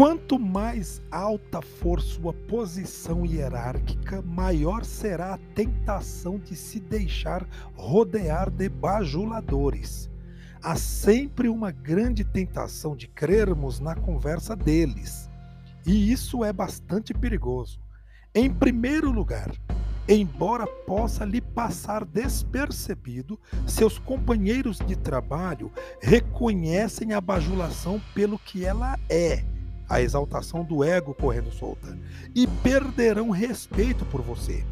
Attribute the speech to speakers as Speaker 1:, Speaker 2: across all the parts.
Speaker 1: Quanto mais alta for sua posição hierárquica, maior será a tentação de se deixar rodear de bajuladores. Há sempre uma grande tentação de crermos na conversa deles, e isso é bastante perigoso. Em primeiro lugar, embora possa lhe passar despercebido, seus companheiros de trabalho reconhecem a bajulação pelo que ela é a exaltação do ego correndo solta, e perderão respeito por você.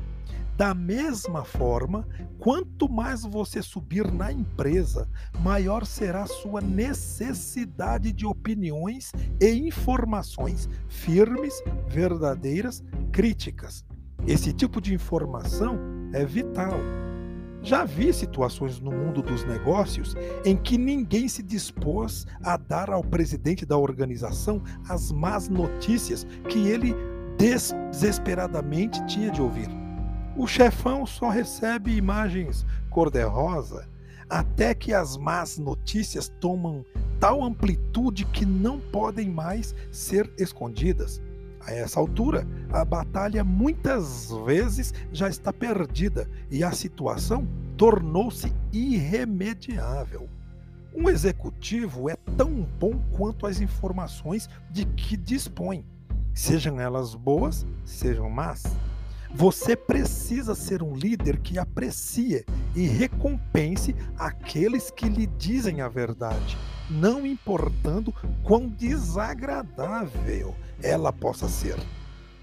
Speaker 1: Da mesma forma, quanto mais você subir na empresa, maior será sua necessidade de opiniões e informações firmes, verdadeiras, críticas. Esse tipo de informação é vital já vi situações no mundo dos negócios em que ninguém se dispôs a dar ao presidente da organização as más notícias que ele desesperadamente tinha de ouvir. O chefão só recebe imagens cor-de-rosa até que as más notícias tomam tal amplitude que não podem mais ser escondidas. A essa altura, a batalha muitas vezes já está perdida e a situação tornou-se irremediável. Um executivo é tão bom quanto as informações de que dispõe, sejam elas boas, sejam más. Você precisa ser um líder que aprecie e recompense aqueles que lhe dizem a verdade, não importando quão desagradável ela possa ser.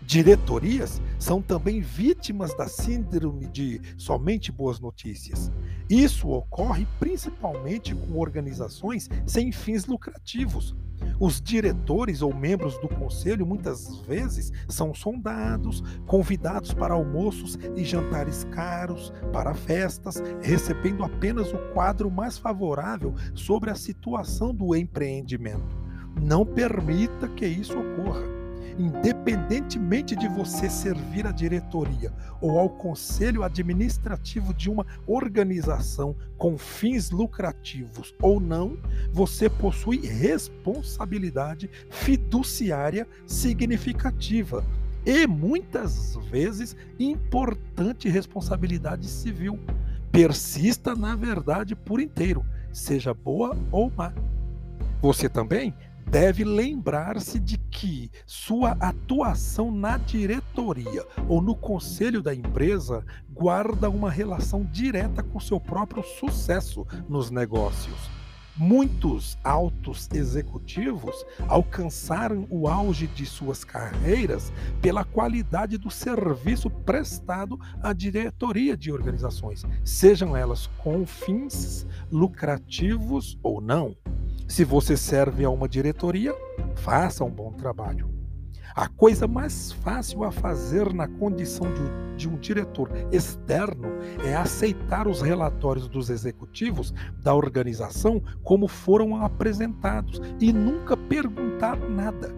Speaker 1: Diretorias são também vítimas da síndrome de somente boas notícias. Isso ocorre principalmente com organizações sem fins lucrativos. Os diretores ou membros do conselho muitas vezes são sondados, convidados para almoços e jantares caros, para festas, recebendo apenas o quadro mais favorável sobre a situação do empreendimento. Não permita que isso ocorra independentemente de você servir à diretoria ou ao conselho administrativo de uma organização com fins lucrativos ou não, você possui responsabilidade fiduciária significativa e muitas vezes importante responsabilidade civil. Persista na verdade por inteiro, seja boa ou má. Você também deve lembrar-se de que sua atuação na diretoria ou no conselho da empresa guarda uma relação direta com seu próprio sucesso nos negócios. Muitos altos executivos alcançaram o auge de suas carreiras pela qualidade do serviço prestado à diretoria de organizações, sejam elas com fins lucrativos ou não. Se você serve a uma diretoria, faça um bom trabalho. A coisa mais fácil a fazer na condição de, de, um diretor externo é aceitar os relatórios dos executivos da organização como foram apresentados e nunca perguntar nada.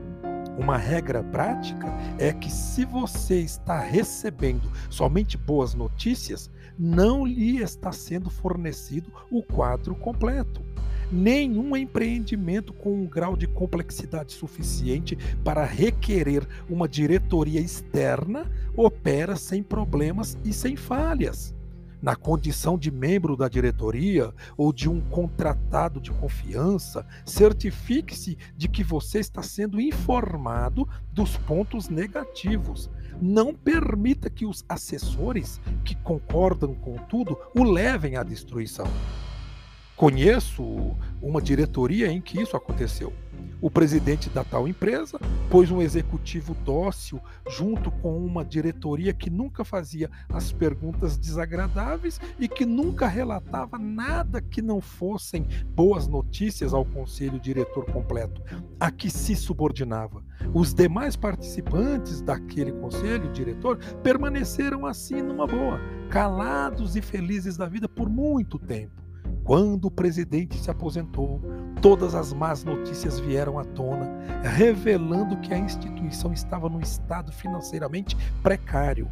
Speaker 1: Uma regra prática é que, se você está recebendo somente boas notícias, não lhe está sendo fornecido o quadro completo nenhum empreendimento com um grau de complexidade suficiente para requerer uma diretoria externa opera sem problemas e sem falhas. Na condição de membro da diretoria ou de um contratado de confiança, certifique-se de que você está sendo informado dos pontos negativos. Não permita que os assessores que concordam com tudo o levem à destruição. Conheço uma diretoria em que isso aconteceu. O presidente da tal empresa pôs um executivo dócil junto com uma diretoria que nunca fazia as perguntas desagradáveis e que nunca relatava nada que não fossem boas notícias ao conselho diretor completo, a que se subordinava. Os demais participantes daquele conselho diretor permaneceram assim numa boa, calados e felizes da vida por muito tempo. Quando o presidente se aposentou, todas as más notícias vieram à tona, revelando que a instituição estava num estado financeiramente precário.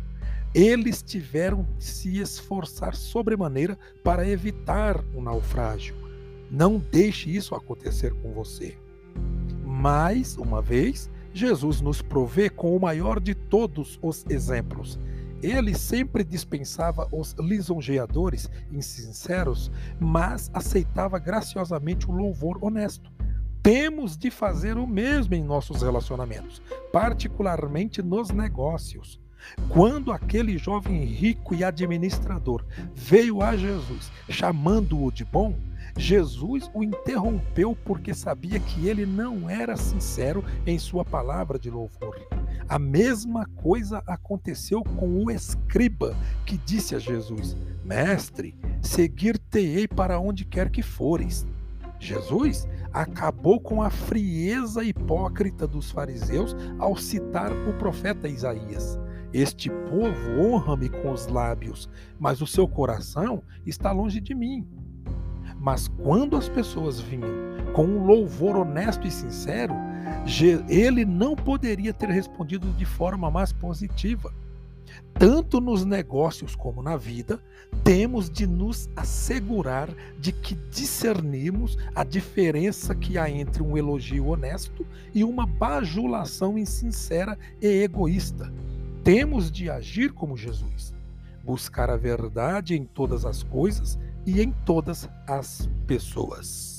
Speaker 1: Eles tiveram de se esforçar sobremaneira para evitar o um naufrágio. Não deixe isso acontecer com você. Mais uma vez, Jesus nos provê com o maior de todos os exemplos. Ele sempre dispensava os lisonjeadores insinceros, mas aceitava graciosamente o louvor honesto. Temos de fazer o mesmo em nossos relacionamentos, particularmente nos negócios. Quando aquele jovem rico e administrador veio a Jesus chamando-o de bom, Jesus o interrompeu porque sabia que ele não era sincero em sua palavra de louvor. A mesma coisa aconteceu com o escriba, que disse a Jesus: Mestre, seguir-te-ei para onde quer que fores. Jesus acabou com a frieza hipócrita dos fariseus ao citar o profeta Isaías. Este povo honra-me com os lábios, mas o seu coração está longe de mim. Mas quando as pessoas vinham com um louvor honesto e sincero, ele não poderia ter respondido de forma mais positiva. Tanto nos negócios como na vida, temos de nos assegurar de que discernimos a diferença que há entre um elogio honesto e uma bajulação insincera e egoísta. Temos de agir como Jesus, buscar a verdade em todas as coisas e em todas as pessoas.